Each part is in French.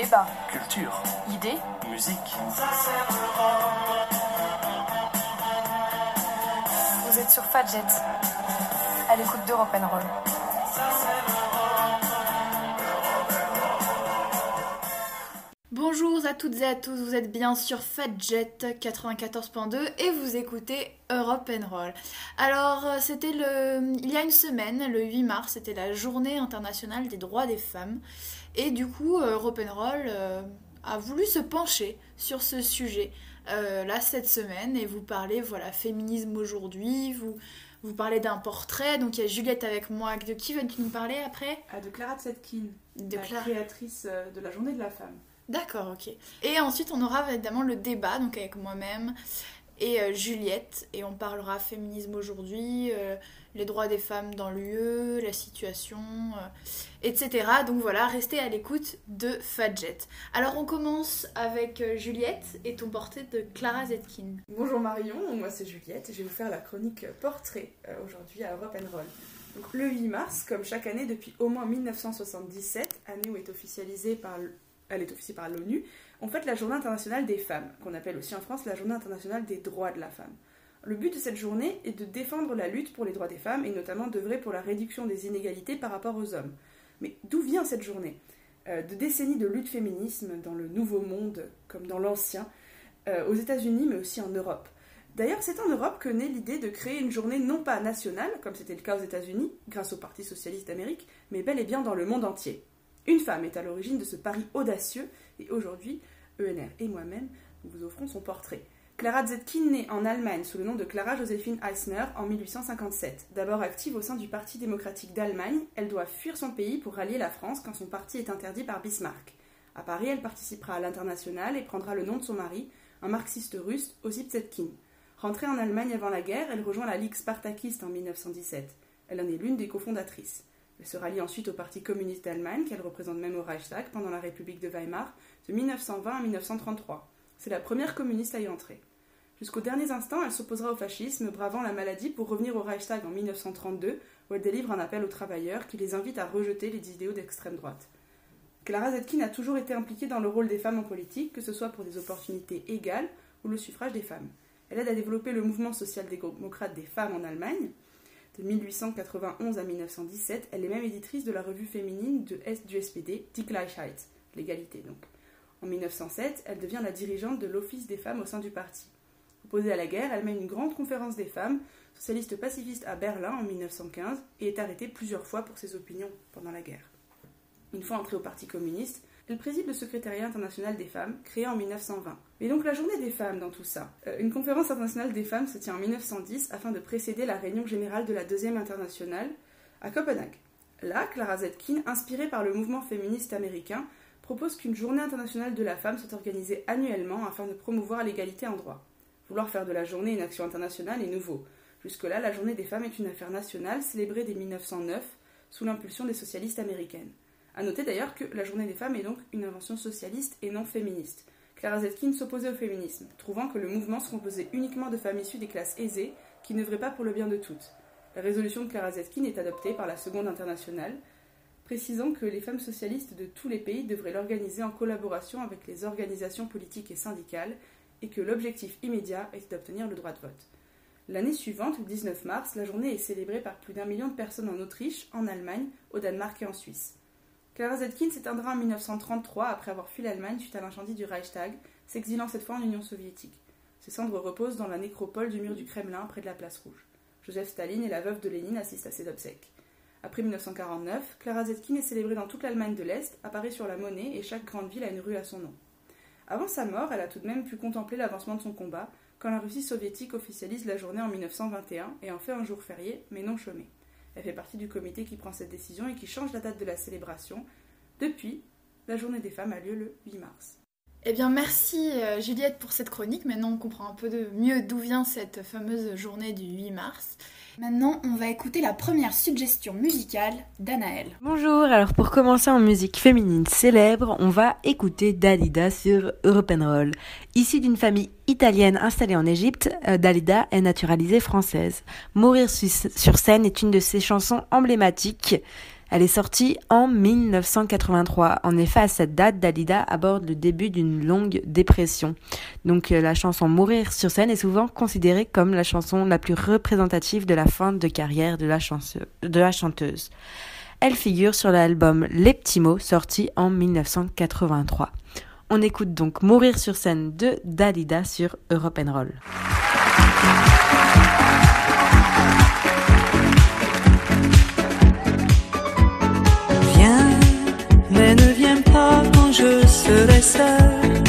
Débat. Culture. Idées. Musique. Vous êtes sur Fadjet. À l'écoute d'Europe Roll. Bonjour à toutes et à tous, vous êtes bien sur Fadjet 94.2 et vous écoutez Europe Roll. Alors, euh, c'était le il y a une semaine, le 8 mars, c'était la journée internationale des droits des femmes et du coup, euh, Europe Roll euh, a voulu se pencher sur ce sujet là cette semaine et vous parler voilà, féminisme aujourd'hui, vous vous parlez d'un portrait, donc il y a Juliette avec moi. De qui veux-tu nous parler après? Ah, De Clara Tsetkin, de la créatrice de la Journée de la Femme. D'accord, ok. Et ensuite, on aura évidemment le débat, donc avec moi-même et euh, Juliette, et on parlera féminisme aujourd'hui, euh, les droits des femmes dans l'UE, la situation, euh, etc. Donc voilà, restez à l'écoute de Fadjet. Alors on commence avec Juliette et ton portrait de Clara Zetkin. Bonjour Marion, moi c'est Juliette et je vais vous faire la chronique portrait aujourd'hui à Europe Roll. Le 8 mars, comme chaque année depuis au moins 1977, année où est officialisée elle est par l'ONU, on fête la Journée internationale des femmes, qu'on appelle aussi en France la Journée internationale des droits de la femme. Le but de cette journée est de défendre la lutte pour les droits des femmes et notamment d'œuvrer pour la réduction des inégalités par rapport aux hommes. Mais d'où vient cette journée? Euh, De décennies de lutte féminisme dans le Nouveau Monde comme dans l'Ancien, euh, aux États-Unis mais aussi en Europe. D'ailleurs, c'est en Europe que naît l'idée de créer une journée non pas nationale, comme c'était le cas aux États-Unis, grâce au Parti socialiste d'Amérique, mais bel et bien dans le monde entier. Une femme est à l'origine de ce pari audacieux et aujourd'hui, ENR et moi-même, nous vous offrons son portrait. Clara Zetkin naît en Allemagne sous le nom de Clara Josephine Eisner en 1857. D'abord active au sein du Parti démocratique d'Allemagne, elle doit fuir son pays pour rallier la France quand son parti est interdit par Bismarck. À Paris, elle participera à l'international et prendra le nom de son mari, un marxiste russe, Osip Zetkin. Rentrée en Allemagne avant la guerre, elle rejoint la Ligue spartakiste en 1917. Elle en est l'une des cofondatrices. Elle se rallie ensuite au Parti communiste d'Allemagne, qu'elle représente même au Reichstag pendant la République de Weimar, de 1920 à 1933. C'est la première communiste à y entrer. Jusqu'aux derniers instants, elle s'opposera au fascisme, bravant la maladie pour revenir au Reichstag en 1932, où elle délivre un appel aux travailleurs qui les invite à rejeter les idéaux d'extrême droite. Clara Zetkin a toujours été impliquée dans le rôle des femmes en politique, que ce soit pour des opportunités égales ou le suffrage des femmes. Elle aide à développer le mouvement social-démocrate des femmes en Allemagne, de 1891 à 1917, elle est même éditrice de la revue féminine de Est du SPD, Die Gleichheit, l'égalité donc. En 1907, elle devient la dirigeante de l'Office des femmes au sein du parti. Opposée à la guerre, elle mène une grande conférence des femmes, socialiste pacifiste à Berlin en 1915, et est arrêtée plusieurs fois pour ses opinions pendant la guerre. Une fois entrée au Parti communiste, elle préside le secrétariat international des femmes, créé en 1920. Mais donc la journée des femmes dans tout ça. Euh, une conférence internationale des femmes se tient en 1910 afin de précéder la réunion générale de la deuxième internationale à Copenhague. Là, Clara Zetkin, inspirée par le mouvement féministe américain, propose qu'une journée internationale de la femme soit organisée annuellement afin de promouvoir l'égalité en droit. Vouloir faire de la journée une action internationale est nouveau. Jusque-là, la journée des femmes est une affaire nationale célébrée dès 1909 sous l'impulsion des socialistes américaines. A noter d'ailleurs que la journée des femmes est donc une invention socialiste et non féministe. Clara Zetkin s'opposait au féminisme, trouvant que le mouvement se composait uniquement de femmes issues des classes aisées qui n'œuvraient pas pour le bien de toutes. La résolution de Clara Zetkin est adoptée par la Seconde Internationale, précisant que les femmes socialistes de tous les pays devraient l'organiser en collaboration avec les organisations politiques et syndicales et que l'objectif immédiat était d'obtenir le droit de vote. L'année suivante, le 19 mars, la journée est célébrée par plus d'un million de personnes en Autriche, en Allemagne, au Danemark et en Suisse. Clara Zetkin s'éteindra en 1933 après avoir fui l'Allemagne suite à l'incendie du Reichstag, s'exilant cette fois en Union soviétique. Ses cendres reposent dans la nécropole du mur du Kremlin près de la place rouge. Joseph Staline et la veuve de Lénine assistent à ses obsèques. Après 1949, Clara Zetkin est célébrée dans toute l'Allemagne de l'Est, apparaît sur la monnaie et chaque grande ville a une rue à son nom. Avant sa mort, elle a tout de même pu contempler l'avancement de son combat quand la Russie soviétique officialise la journée en 1921 et en fait un jour férié, mais non chômé. Elle fait partie du comité qui prend cette décision et qui change la date de la célébration. Depuis, la journée des femmes a lieu le 8 mars. Eh bien, merci euh, Juliette pour cette chronique. Maintenant, on comprend un peu mieux d'où vient cette fameuse journée du 8 mars. Maintenant, on va écouter la première suggestion musicale d'Anaël. Bonjour, alors pour commencer en musique féminine célèbre, on va écouter Dalida sur Roll. Issue d'une famille italienne installée en Égypte, euh, Dalida est naturalisée française. Mourir sur scène est une de ses chansons emblématiques. Elle est sortie en 1983. En effet, à cette date, Dalida aborde le début d'une longue dépression. Donc euh, la chanson Mourir sur scène est souvent considérée comme la chanson la plus représentative de la fin de carrière de la, chanteuse. Elle figure sur l'album Les Petits Mots sorti en 1983. On écoute donc Mourir sur scène de Dalida sur Europe Roll. Je serai seul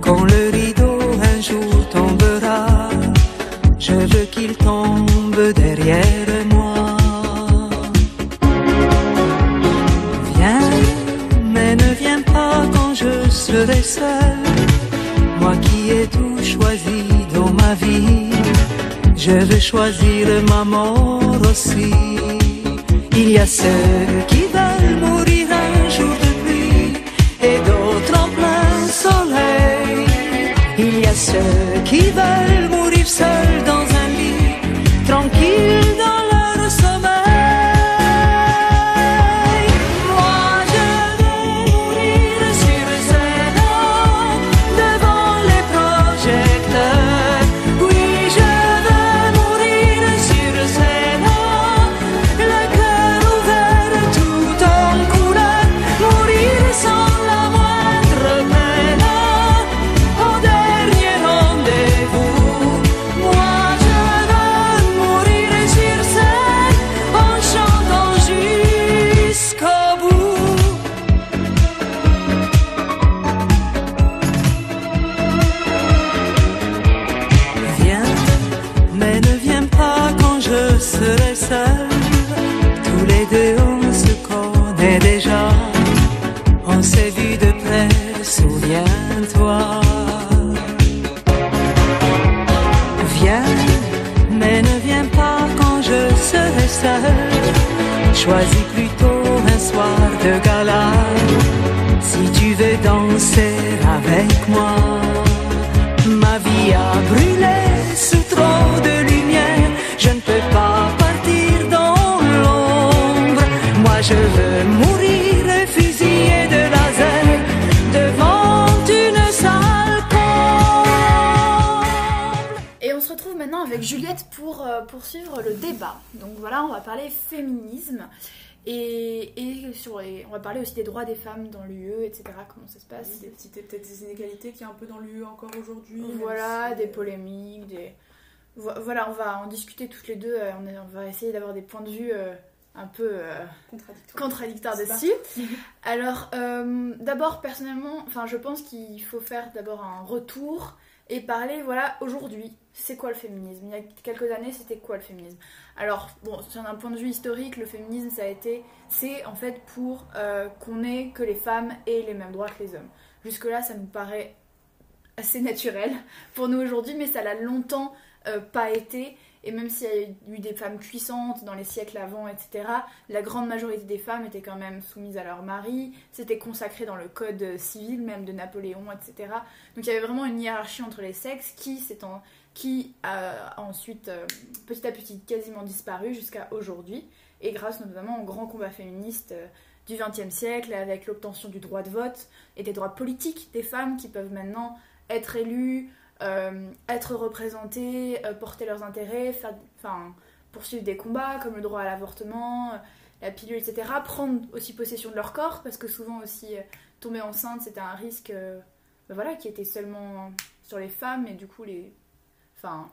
quand le rideau un jour tombera. Je veux qu'il tombe derrière moi. Viens, mais ne viens pas quand je serai seul. Moi qui ai tout choisi dans ma vie, je veux choisir ma mort aussi. Il y a ceux qui veulent mourir ceux qui veulent mourir seuls poursuivre le débat. Donc voilà, on va parler féminisme et, et sur les- on va parler aussi des droits des femmes dans l'UE, etc. Comment ça se passe. Des petites, peut-être des inégalités qu'il y a un peu dans l'UE encore aujourd'hui. Voilà, si- des polémiques, des... Vo- Voilà, on va en discuter toutes les deux. euh, On, est- on va essayer d'avoir des points de vue euh, un peu euh, Contradictoires. C'est dessus. Alors, euh, d'abord, personnellement, enfin, je pense qu'il faut faire d'abord un retour et parler, voilà, aujourd'hui, c'est quoi le féminisme? Il y a quelques années, c'était quoi le féminisme? Alors, bon, sur un point de vue historique, le féminisme, ça a été, c'est en fait pour euh, qu'on ait que les femmes aient les mêmes droits que les hommes. Jusque-là, ça nous paraît assez naturel pour nous aujourd'hui, mais ça l'a longtemps euh, pas été. Et même s'il y a eu des femmes puissantes dans les siècles avant, etc., la grande majorité des femmes étaient quand même soumises à leur mari, c'était consacré dans le code civil même de Napoléon, etc. Donc il y avait vraiment une hiérarchie entre les sexes qui, qui a ensuite euh, petit à petit quasiment disparu jusqu'à aujourd'hui, et grâce notamment au grand combat féministe euh, du XXe siècle, avec l'obtention du droit de vote et des droits politiques des femmes qui peuvent maintenant être élues, euh, être représentées, euh, porter leurs intérêts, faire, enfin, poursuivre des combats comme le droit à l'avortement, euh, la pilule, etc. Prendre aussi possession de leur corps, parce que souvent aussi tomber enceinte c'était un risque ben voilà, qui était seulement sur les femmes, et du coup les. Enfin.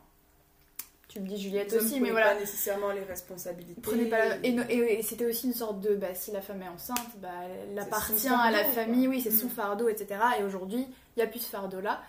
Tu me dis Juliette Les aussi, mais voilà. pas nécessairement les responsabilités. Prenez pas la- et, no- et- et c'était aussi une sorte de bah, si la femme est enceinte bah, elle appartient à la famille oui c'est son Mm. fardeau etc et aujourd'hui il n'y a plus ce fardeau là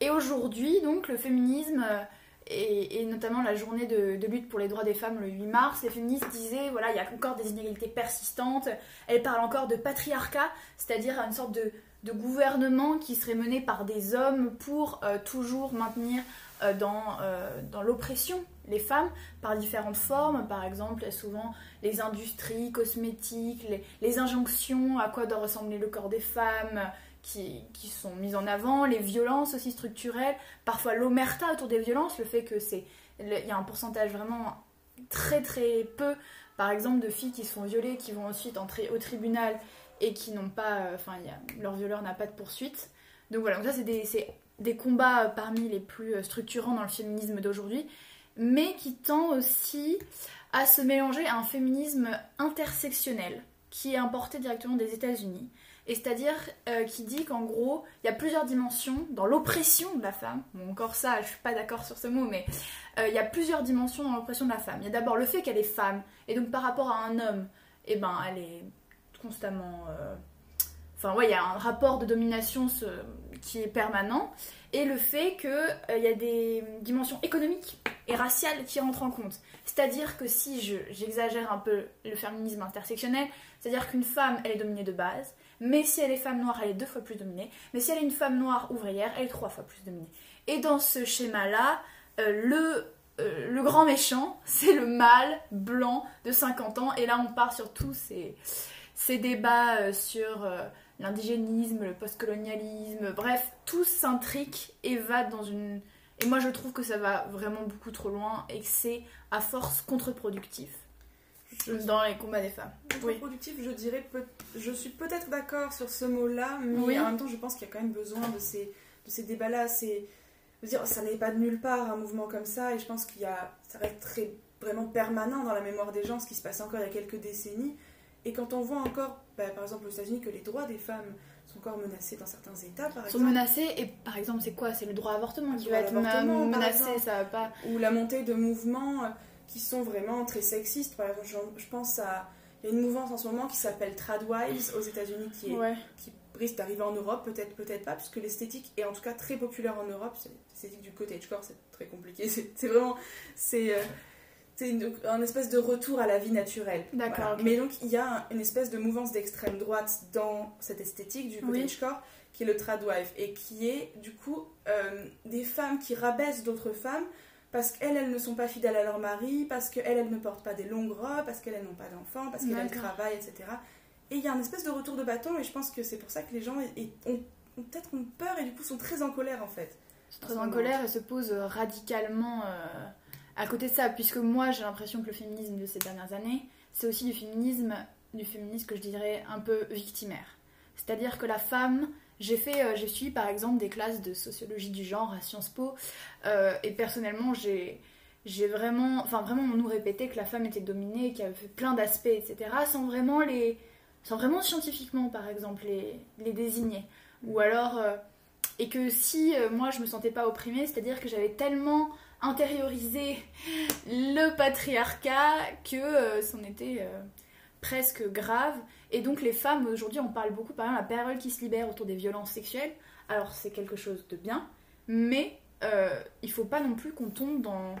et aujourd'hui donc le féminisme euh, et, notamment la journée de, lutte pour les droits des femmes le 8 mars les féministes disaient voilà il y a encore des inégalités persistantes elles parlent encore de patriarcat c'est-à-dire une sorte de, gouvernement qui serait mené par des hommes pour euh, toujours maintenir euh, dans, euh, dans l'oppression les femmes par différentes formes, par exemple souvent les industries cosmétiques, les injonctions à quoi doit ressembler le corps des femmes qui, sont mises en avant, les violences aussi structurelles, parfois l'omerta autour des violences, le fait que c'est il y a un pourcentage vraiment très très peu, par exemple, de filles qui sont violées, qui vont ensuite entrer au tribunal et qui n'ont pas, euh, enfin, leur violeur n'a pas de poursuite. Donc voilà, donc ça c'est des, des, combats euh, parmi les plus euh, structurants dans le féminisme d'aujourd'hui, mais qui tend aussi à se mélanger à un féminisme intersectionnel qui est importé directement des États-Unis. Et c'est-à-dire qui dit qu'en gros, il y a plusieurs dimensions dans l'oppression de la femme. Bon, encore ça, je suis pas d'accord sur ce mot, mais il y a plusieurs dimensions dans l'oppression de la femme. Il y a d'abord le fait qu'elle est femme, et donc par rapport à un homme, eh ben, elle est constamment. Euh, enfin, ouais, il y a un rapport de domination qui est permanent. Et le fait qu'il euh, y a des dimensions économiques et raciales qui rentrent en compte. C'est-à-dire que si j'exagère un peu le féminisme intersectionnel, c'est-à-dire qu'une femme, elle est dominée de base, mais si elle est femme noire, elle est deux fois plus dominée, mais si elle est une femme noire ouvrière, elle est trois fois plus dominée. Et dans ce schéma-là, euh, le le grand méchant, c'est le mâle blanc de 50 ans. Et là, on part sur tous ces, débats euh, sur euh, l'indigénisme, le postcolonialisme, bref, tout s'intrique et va dans une... Et moi je trouve que ça va vraiment beaucoup trop loin et que c'est à force contre-productif dans les combats des femmes. Contre-productif, je dirais, je suis peut-être d'accord sur ce mot-là, mais en même temps je pense qu'il y a quand même besoin de ces, de ces débats-là. C'est, dire, ça n'est pas de nulle part un mouvement comme ça et je pense qu'il y a, ça reste très vraiment permanent dans la mémoire des gens, ce qui se passe encore il y a quelques décennies. Et quand on voit encore, bah, par exemple aux États-Unis, que les droits des femmes sont encore menacés dans certains États, par sont menacés, et par exemple, c'est quoi? C'est le droit à l'avortement qui va être menacé, ça va pas. Ou la montée de mouvements euh, qui sont vraiment très sexistes. Par exemple, je, pense à. Il y a une mouvance en ce moment qui s'appelle Tradwives aux États-Unis qui, qui risque d'arriver en Europe, peut-être, peut-être pas, puisque l'esthétique est en tout cas très populaire en Europe. L'esthétique du cottagecore, c'est très compliqué. C'est vraiment. C'est. Euh, c'est un espèce de retour à la vie naturelle. D'accord. Mais donc il y a une espèce de mouvance d'extrême droite dans cette esthétique du cottagecore qui est le tradwife et qui est du coup euh, des femmes qui rabaissent d'autres femmes parce qu'elles, elles ne sont pas fidèles à leur mari, parce qu'elles, elles ne portent pas des longues robes, parce qu'elles, elles n'ont pas d'enfants, parce qu'elles travaillent, etc. Et il y a un espèce de retour de bâton et je pense que c'est pour ça que les gens ont, peut-être ont peur et du coup sont très en colère en fait. Très en, colère et se posent radicalement... Euh, à côté de ça, puisque moi j'ai l'impression que le féminisme de ces dernières années, c'est aussi du féminisme, du féminisme que je dirais un peu victimaire. C'est-à-dire que la femme, j'ai fait, euh, suivi par exemple des classes de sociologie du genre à Sciences Po, euh, et personnellement j'ai j'ai vraiment, enfin vraiment on nous répétait que la femme était dominée, qu'il y avait plein d'aspects, etc., sans vraiment les, sans vraiment scientifiquement par exemple les, les désigner. Ou alors, euh, et que si moi je me sentais pas opprimée, c'est-à-dire que j'avais tellement intérioriser le patriarcat que c'en était presque grave. Et donc les femmes, aujourd'hui on parle beaucoup, par exemple, la parole qui se libère autour des violences sexuelles. Alors c'est quelque chose de bien, mais euh, il faut pas non plus qu'on tombe dans,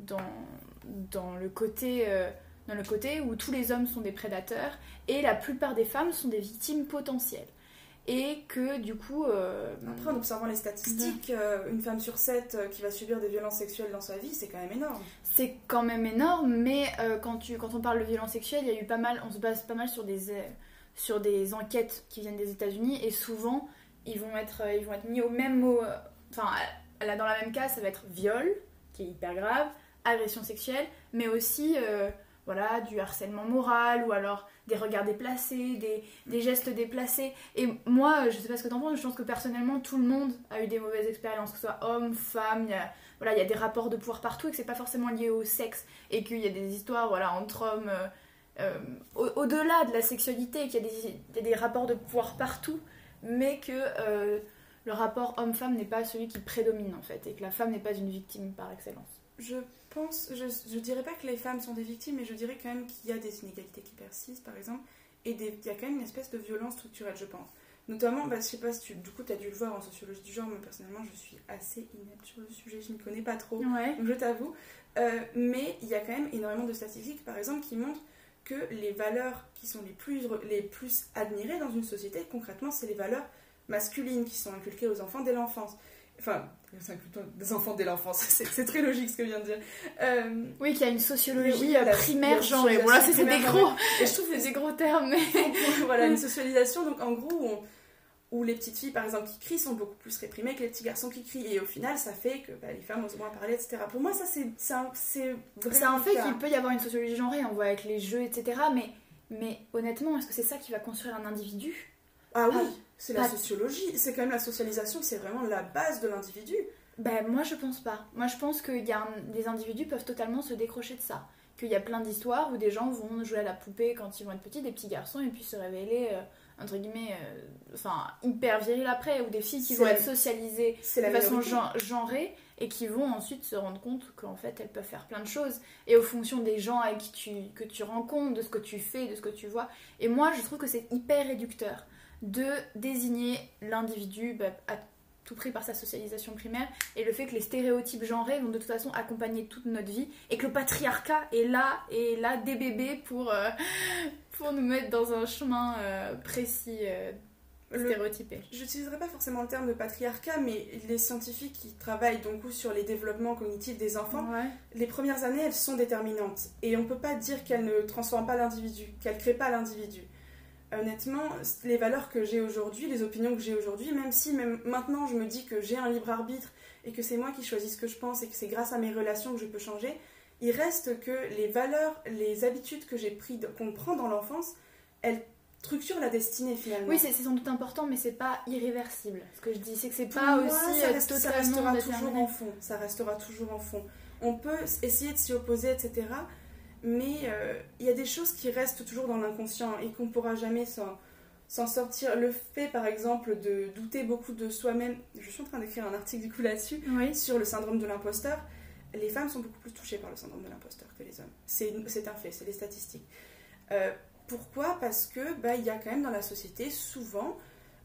dans, dans, le côté, dans le côté où tous les hommes sont des prédateurs et la plupart des femmes sont des victimes potentielles et que du coup... Euh, Après, en observant les statistiques, euh, une femme sur sept euh, qui va subir des violences sexuelles dans sa vie, c'est quand même énorme. C'est quand même énorme, mais quand, tu, quand on parle de violences sexuelles, il y a eu pas mal, on se base pas mal sur des, sur des enquêtes qui viennent des États-Unis, et souvent, ils vont être, ils vont être mis au même mot... Enfin, dans la même cas, ça va être viol, qui est hyper grave, agression sexuelle, mais aussi voilà, du harcèlement moral, ou alors des regards déplacés, des, gestes déplacés. Et moi, je sais pas ce que t'en penses, je pense que personnellement, tout le monde a eu des mauvaises expériences, que ce soit homme, femme, il y a, des rapports de pouvoir partout et que c'est pas forcément lié au sexe et qu'il y a des histoires voilà, entre hommes. Euh, euh, au-delà de la sexualité, qu'il y, a des rapports de pouvoir partout, mais que euh, le rapport homme-femme n'est pas celui qui prédomine en fait, et que la femme n'est pas une victime par excellence. Je pense, je, je dirais pas que les femmes sont des victimes, mais je dirais quand même qu'il y a des inégalités qui persistent, par exemple, et il y a quand même une espèce de violence structurelle, je pense. Notamment, bah, je sais pas si tu, du coup, tu as dû le voir en sociologie du genre, moi personnellement, je suis assez inepte sur le sujet, je ne connais pas trop, je t'avoue. Euh, mais il y a quand même énormément de statistiques, par exemple, qui montrent que les valeurs qui sont les plus, les plus admirées dans une société, concrètement, c'est les valeurs masculines qui sont inculquées aux enfants dès l'enfance. Enfin, des enfants dès l'enfance, c'est très logique ce que je viens de dire. Euh, oui, qu'il y a une sociologie euh, primaire, genre, et voilà, c'est des gros, et je trouve c'est des gros termes, mais. voilà, une socialisation, donc en gros, où les petites filles, par exemple, qui crient sont beaucoup plus réprimées que les petits garçons qui crient. Et au final, ça fait que bah, les femmes osent moins parler, etc. Pour moi, ça, c'est c'est un, fait qu'il peut y avoir une sociologie genrée, on voit avec les jeux, etc. Mais, mais honnêtement, est-ce que c'est ça qui va construire un individu? Ah oui, c'est la sociologie. C'est quand même la socialisation, c'est vraiment la base de l'individu. Ben moi je pense pas. Moi je pense que y a un- des individus peuvent totalement se décrocher de ça. Qu'il y a plein d'histoires où des gens vont jouer à la poupée quand ils vont être petits, des petits garçons, et puis se révéler, euh, entre guillemets, euh, enfin hyper viril après, ou des filles qui vont la- être socialisées de la façon gen- genrée et qui vont ensuite se rendre compte qu'en fait elles peuvent faire plein de choses. Et au fonction des gens avec qui tu, que tu rencontres, de ce que tu fais, de ce que tu vois. Et moi je trouve que c'est hyper réducteur de désigner l'individu bah, à tout prix par sa socialisation primaire et le fait que les stéréotypes genrés vont de toute façon accompagner toute notre vie et que le patriarcat est là et là des bébés pour, euh, pour nous mettre dans un chemin euh, précis euh, Le- stéréotypé. J'utiliserai pas forcément le terme de patriarcat, mais les scientifiques qui travaillent donc sur les développements cognitifs des enfants, Ouais. les premières années, elles sont déterminantes. Et on peut pas dire qu'elles ne transforment pas l'individu, qu'elles créent pas l'individu. Honnêtement, les valeurs que j'ai aujourd'hui, les opinions que j'ai aujourd'hui, même si même maintenant je me dis que j'ai un libre arbitre et que c'est moi qui choisis ce que je pense et que c'est grâce à mes relations que je peux changer, il reste que les valeurs, les habitudes que j'ai pris, qu'on prend dans l'enfance, elles structurent la destinée finalement. Oui, c'est sans doute important, mais c'est pas irréversible. Ce que je dis, c'est que c'est pas moi, aussi ça, euh, ça restera toujours en fond. Ça restera toujours en fond. On peut essayer de s'y opposer, etc. Mais euh, il y a des choses qui restent toujours dans l'inconscient et qu'on pourra jamais s'en s'en sortir. Le fait, par exemple, de douter beaucoup de soi-même. Je suis en train d'écrire un article du coup là-dessus Oui. sur le syndrome de l'imposteur. Les femmes sont beaucoup plus touchées par le syndrome de l'imposteur que les hommes. C'est c'est un fait, c'est des statistiques. Euh, pourquoi? Parce que bah, il y a quand même dans la société souvent,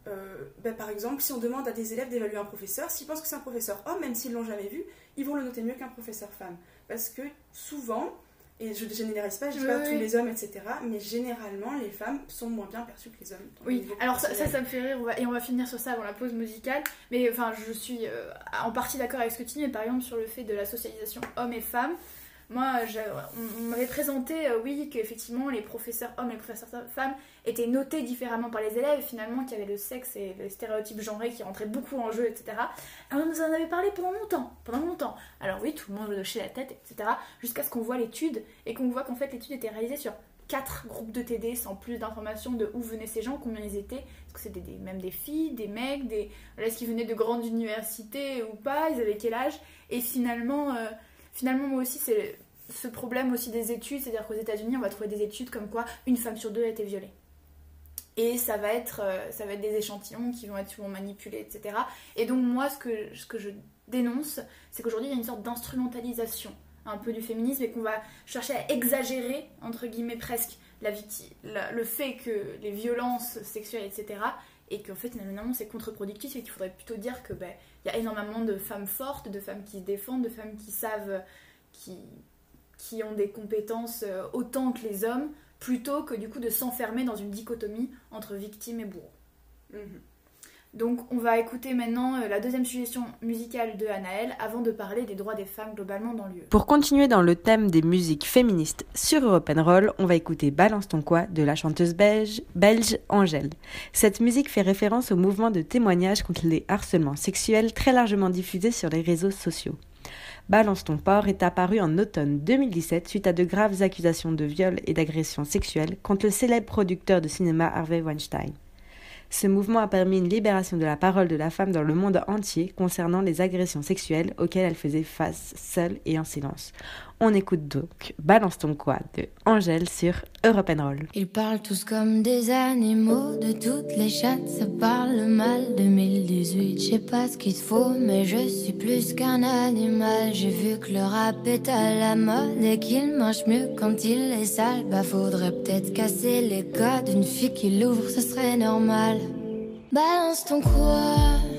euh, bah, par exemple, si on demande à des élèves d'évaluer un professeur, s'ils pensent que c'est un professeur homme, même s'ils l'ont jamais vu, ils vont le noter mieux qu'un professeur femme. Parce que souvent, et je ne généralise pas, je dis Oui, pas oui. tous les hommes, etc., mais généralement, les femmes sont moins bien perçues que les hommes. Oui, alors ça, ça, me fait rire, on va- et on va finir sur ça avant la pause musicale. Mais enfin, je suis euh, en partie d'accord avec ce que tu dis, mais par exemple sur le fait de la socialisation hommes et femmes. Moi, on, m'avait présenté, euh, oui, qu'effectivement les professeurs hommes et les professeurs femmes étaient notés différemment par les élèves, finalement qu'il y avait le sexe et les stéréotypes genrés qui rentraient beaucoup en jeu, etc. Alors, on nous en avait parlé pendant longtemps, pendant longtemps. Alors oui, tout le monde hochait la tête, etc. Jusqu'à ce qu'on voit l'étude et qu'on voit qu'en fait l'étude était réalisée sur quatre groupes de TD sans plus d'informations de où venaient ces gens, combien ils étaient. Est-ce que c'était même des filles, des mecs, des... est-ce qu'ils venaient de grandes universités ou pas, ils avaient quel âge Et finalement, euh, finalement moi aussi, c'est ce problème aussi des études, c'est-à-dire qu'aux États-Unis, on va trouver des études comme quoi une femme sur deux a été violée. Et ça va être, euh, ça va être des échantillons qui vont être souvent manipulés, etc. Et donc moi, ce que, ce que je dénonce, c'est qu'aujourd'hui, il y a une sorte d'instrumentalisation un peu du féminisme et qu'on va chercher à exagérer, entre guillemets presque, la le fait que les violences sexuelles, etc. Et qu'en fait, finalement, c'est contre-productif et qu'il faudrait plutôt dire que ben, il y a énormément de femmes fortes, de femmes qui se défendent, de femmes qui savent, qui, qui ont des compétences euh, autant que les hommes, plutôt que du coup de s'enfermer dans une dichotomie entre victime et bourreau. Mhm. Donc on va écouter maintenant euh, la deuxième suggestion musicale de Anaël avant de parler des droits des femmes globalement dans l'UE. Pour continuer dans le thème des musiques féministes sur Europe Roll, on va écouter Balance ton quoi de la chanteuse belge, belge Angèle. Cette musique fait référence au mouvement de témoignage contre les harcèlements sexuels très largement diffusé sur les réseaux sociaux. Balance ton porc est apparu en automne 2017 suite à de graves accusations de viol et d'agression sexuelle contre le célèbre producteur de cinéma Harvey Weinstein. Ce mouvement a permis une libération de la parole de la femme dans le monde entier concernant les agressions sexuelles auxquelles elle faisait face seule et en silence. On écoute donc Balance ton quoi de Angèle sur Europe Roll. Ils parlent tous comme des animaux, de toutes les chattes, ça parle mal. 2018, je sais pas ce qu'il te faut, mais je suis plus qu'un animal. J'ai vu que le rap est à la mode et qu'il marche mieux quand il est sale. Bah faudrait peut-être casser les codes, une fille qui l'ouvre, ce serait normal. Balance ton quoi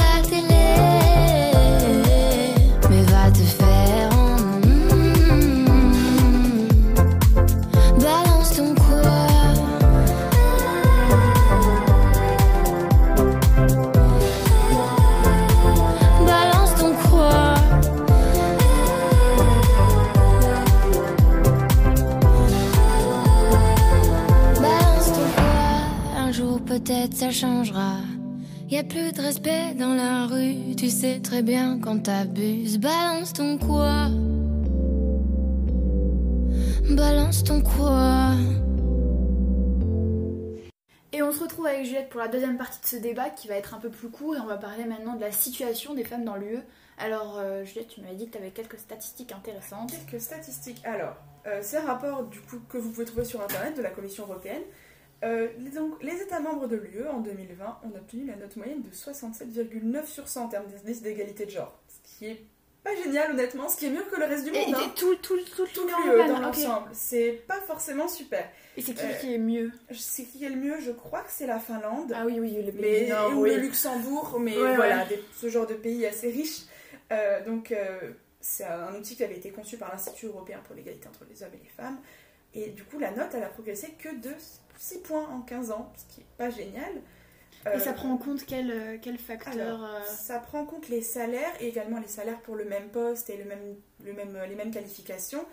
ça changera. Y a plus de respect dans la rue. Tu sais très bien quand t'abuses. Balance ton quoi? Balance ton quoi? Et on se retrouve avec Juliette pour la deuxième partie de ce débat qui va être un peu plus court et on va parler maintenant de la situation des femmes dans l'UE. Alors euh, Juliette, tu m'avais dit que tu avais quelques statistiques intéressantes. Quelques statistiques. Alors, euh, c'est un rapport du coup que vous pouvez trouver sur internet de la Commission européenne. Euh, les- donc, les États membres de l'UE en 2020 ont obtenu la note moyenne de 67,9 sur 100 en termes d'indice d'égalité de genre. Ce qui est pas génial honnêtement, ce qui est mieux que le reste du Et, monde. et hein. tout, tout, tout, l'UE dans l'ensemble. C'est pas forcément super. Et c'est qui Euh, qui est mieux? sais qui est le mieux, je crois que c'est la Finlande. Ah oui, oui, le mais, ou oui. le Luxembourg, mais Ouais, voilà, ouais. des- ce genre de pays assez riche. Euh, donc, euh, c'est un outil qui avait été conçu par l'Institut européen pour l'égalité entre les hommes et les femmes. Et du coup, la note, elle a progressé que de 6 points en 15 ans, ce qui est pas génial. Et ça Euh, prend en compte quel, euh, quel facteur alors, euh, Ça prend en compte les salaires et également les salaires pour le même poste et le même, le même, les mêmes qualifications.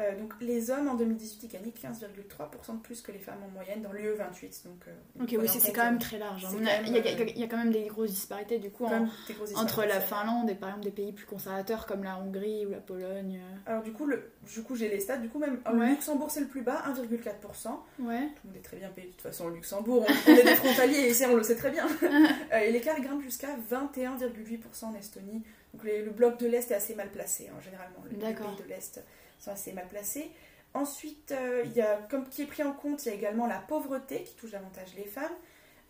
Euh, donc les hommes en 2018 ils gagnaient 15,3% de plus que les femmes en moyenne dans l'UE 28. Donc, euh, Ok, oui, c'est quand même euh, très large. hein. Il y, a- il y a quand même des grosses disparités du coup en- entre la. Finlande et par exemple des pays plus conservateurs comme la Hongrie ou la Pologne. Alors du coup, le, du coup j'ai les stats. Du coup même Ouais. Luxembourg c'est le plus bas, 1,4%. Ouais. Tout le monde est très bien payé de toute façon au Luxembourg. On, on est des frontaliers ça on le sait très bien. Et l'écart grimpe jusqu'à 21,8% en Estonie. Donc les- le bloc de l'Est est assez mal placé hein, généralement. Les, les D'accord. pays de l'Est sont assez mal placés. Ensuite, euh, il y a, comme qui est pris en compte, il y a également la pauvreté qui touche davantage les femmes.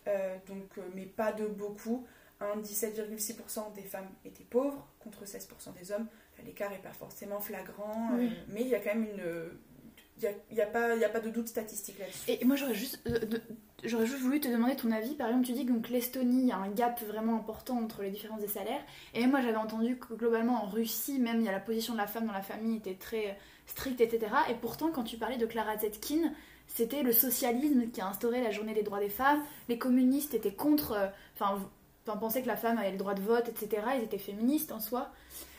Euh, donc, euh, mais pas de beaucoup. Hein, 17,6% des femmes étaient pauvres contre 16% des hommes. L'écart n'est pas forcément flagrant, Oui. mais il y a quand même une. Il n'y a, y a, pas- y a pas de doute statistique là-dessus. Et moi j'aurais juste, euh, j'aurais juste voulu te demander ton avis. Par exemple, tu dis que l'Estonie, il y a un gap vraiment important entre les différences des salaires. Et moi j'avais entendu que globalement en Russie, même y a la position de la femme dans la famille était très stricte, etc. Et pourtant, quand tu parlais de Clara Zetkin, c'était le socialisme qui a instauré la journée des droits des femmes. Les communistes étaient contre, euh, enfin, pensaient que la femme avait le droit de vote, etc. Ils étaient féministes en soi.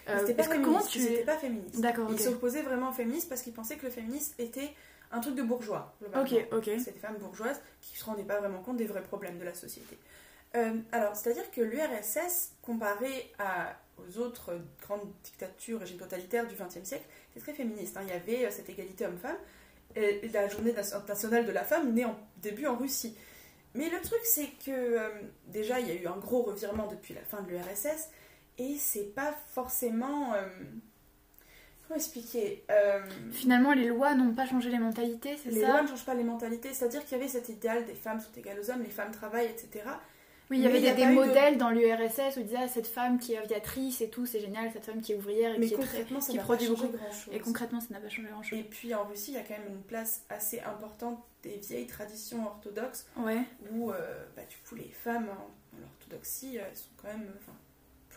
Euh, C'était pas est-ce que- féministe. comment tu Ils pas féministes. D'accord, Ils ok. s'opposaient vraiment aux féministes parce qu'ils pensaient que le féminisme était un truc de bourgeois. Ok, ok. C'est des femmes bourgeoises qui se rendaient pas vraiment compte des vrais problèmes de la société. Euh, alors, c'est-à-dire que l'URSS, comparé à, aux autres grandes dictatures, régimes totalitaires du XXe siècle, c'est très féministe. hein. Il y avait euh, cette égalité homme-femme. Et la journée nationale de la femme naît en début en Russie. Mais le truc, c'est que euh, déjà, il y a eu un gros revirement depuis la fin de l'URSS, et c'est pas forcément. euh, comment expliquer Euh, Finalement, les lois n'ont pas changé les mentalités, c'est Les ça? lois ne changent pas les mentalités, c'est-à-dire qu'il y avait cet idéal des femmes sont égales aux hommes, les femmes travaillent, etc. Oui, il y avait y des, de- modèles dans l'URSS où ils disaient ah, cette femme qui est aviatrice et tout, c'est génial, cette femme qui est ouvrière et Mais qui est très. concrètement, ça qui n'a pas produit changé beaucoup. grand-chose. Et concrètement, ça n'a pas changé grand chose. Et puis en Russie, il y a quand même une place assez importante des vieilles traditions orthodoxes Ouais. où euh, bah, du coup les femmes en, en orthodoxie elles sont quand même enfin,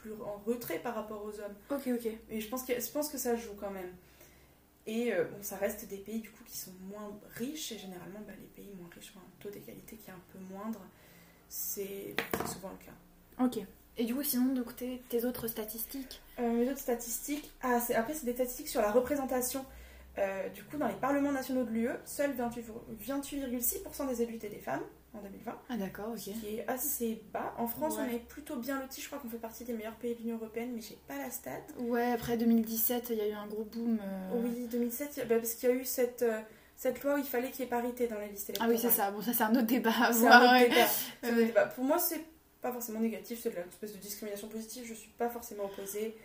plus en retrait par rapport aux hommes. Ok, ok. Et je pense que, je pense que ça joue quand même. Et euh, bon, ça reste des pays du coup qui sont moins riches et généralement bah, les pays moins riches ont un taux d'égalité qui est un peu moindre. C'est souvent le cas. Ok. Et du coup, sinon, de côté, tes autres statistiques? Euh, mes autres statistiques, ah, après c'est des statistiques sur la représentation. Euh, du coup, dans les parlements nationaux de l'UE, seuls 28 28,6% des élus étaient des femmes en 2020, Ah, d'accord, ok. qui est assez bas. En France, Ouais. on est plutôt bien lotis. Je crois qu'on fait partie des meilleurs pays de l'Union européenne, mais j'ai pas la stat. Ouais, après 2017, il y a eu un gros boom. euh. Oui, 2007, bah, parce qu'il y a eu cette, euh, cette loi où il fallait qu'il y ait parité dans les listes Ah électorales. oui, c'est ça. Bon, ça, c'est un autre débat à voir. un autre ouais. débat. C'est un autre Ouais. débat. Pour moi, c'est pas forcément négatif, c'est de l'espèce de discrimination positive. Je suis pas forcément opposée.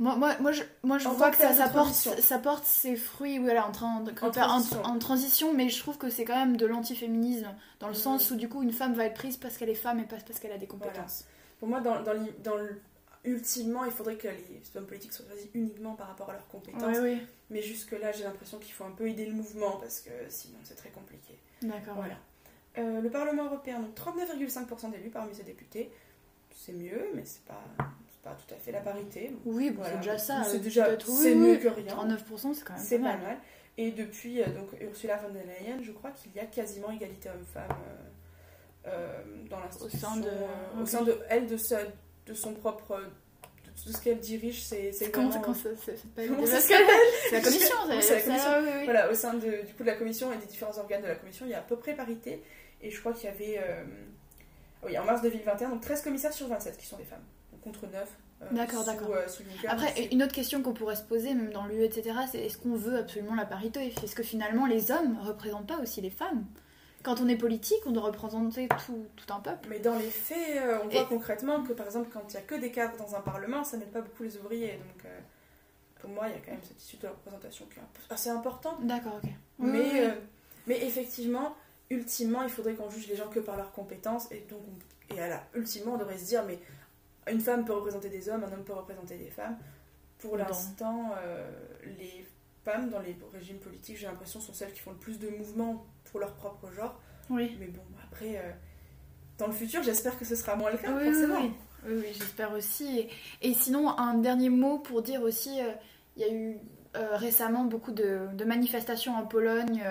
Moi, moi, moi, je, moi, je En vois que que ça, ça porte, ça porte ses fruits voilà, en, train de- En transition. en transition, mais je trouve que c'est quand même de l'antiféminisme, dans le sens où du coup une femme va être prise parce qu'elle est femme et pas parce qu'elle a des compétences. Pour moi, dans, dans, dans le- ultimement, il faudrait que les hommes politiques soient choisis uniquement par rapport à leurs compétences. Oui, oui, Mais jusque-là, j'ai l'impression qu'il faut un peu aider le mouvement parce que sinon, c'est très compliqué. d'accord. Voilà. Euh, le Parlement européen, donc 39,5% d'élus parmi ses députés. C'est mieux, mais c'est pas, pas tout à fait la parité. Oui, bon, voilà. c'est déjà ça. C'est euh, déjà c'est mieux oui. que rien. 39%, c'est quand même C'est pas mal. mal. Et depuis euh, donc Ursula von der Leyen, je crois qu'il y a quasiment égalité homme-femme euh, dans l'institution. Au sein de- euh, au ok. sein de elle, de, sa- de son propre. de tout ce qu'elle dirige, c'est c'est Comment, vraiment- comment ça, pas Comment ça s'appelle C'est la commission, c'est la ça, commission. oui, oui. Voilà, au sein de, du coup, de la commission et des différents organes de la commission, il y a à peu près parité. Et je crois qu'il y avait, euh, oui, en mars 2021, donc 13 commissaires sur 27 qui sont des femmes, contre 9 euh, D'accord, d'accord. euh. Après, une autre question qu'on pourrait se poser, même dans l'UE, etc., c'est est-ce qu'on veut absolument la parité? Est-ce que finalement les hommes représentent pas aussi les femmes? Quand on est politique, on doit représenter tout, tout un peuple. Mais dans les faits, euh, on voit Et- concrètement que par exemple, quand il n'y a que des cadres dans un parlement, ça n'aide pas beaucoup les ouvriers. Donc, euh, pour moi, il y a quand même cette issue de représentation qui est assez importante. D'accord, ok. Oui, mais, oui, oui. euh, mais effectivement, ultimement, il faudrait qu'on juge les gens que par leurs compétences. Et donc, on- et voilà, ultimement, on devrait se dire, mais une femme peut représenter des hommes, un homme peut représenter des femmes. Pour l'instant, euh, les femmes dans les régimes politiques, j'ai l'impression, sont celles qui font le plus de mouvements pour leur propre genre. Oui. Mais bon, après, euh, dans le futur, j'espère que ce sera moins le cas, Oui, oui, forcément. oui. Oui, oui, j'espère aussi. Et, et sinon, un dernier mot pour dire aussi, euh, il y a eu récemment beaucoup de, de manifestations en Pologne,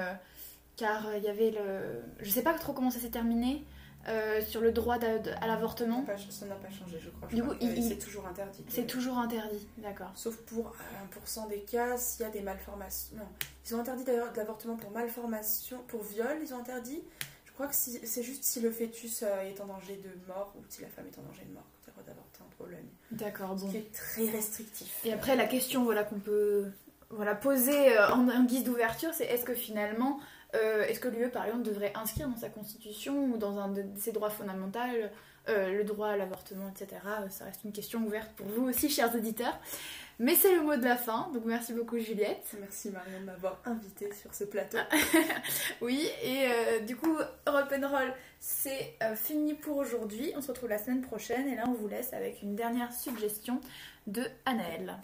car il y avait le... Je sais pas trop comment ça s'est terminé, euh, sur le droit de- à l'avortement. Ça n'a pas- changé, je crois. Je Du crois coup, il- c'est toujours interdit. C'est toujours interdit, d'accord. Sauf pour 1% des cas, s'il y a des malformations. Non, ils ont interdit d'ailleurs de l'avortement pour malformation, pour viol, ils ont interdit. Je crois que si- c'est juste si le fœtus euh, est en danger de mort ou si la femme est en danger de mort qu'il y a le droit d'avorter en Pologne. D'accord, Ce bon. qui est très restrictif. Et après, la question voilà, qu'on peut voilà, poser euh, en, en guise d'ouverture, c'est est-ce que finalement, euh, est-ce que l'UE, par exemple, devrait inscrire dans sa constitution ou dans un de ses droits fondamentaux euh, le droit à l'avortement, etc. Ça reste une question ouverte pour vous aussi, chers auditeurs. Mais c'est le mot de la fin, donc merci beaucoup Juliette. Merci Marion de m'avoir invitée sur ce plateau. Oui, et euh, du coup, Europe Roll, c'est euh, fini pour aujourd'hui. On se retrouve la semaine prochaine et là, on vous laisse avec une dernière suggestion de.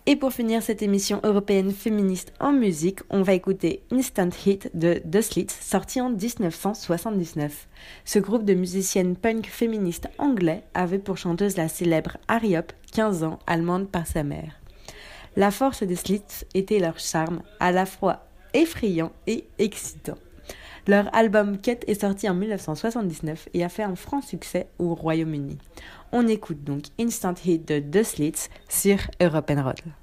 Et pour finir cette émission européenne féministe en musique, on va écouter Instant Hit de The Slits, sorti en 1979. Ce groupe de musiciennes punk féministes anglais avait pour chanteuse la célèbre Harry Hop, 15 ans, allemande par sa mère. La force des Slits était leur charme, à la fois effrayant et excitant. Leur album Cut est sorti en 1979 et a fait un franc succès au Royaume-Uni. On écoute donc Instant Hit de The Slits sur Europe Roll.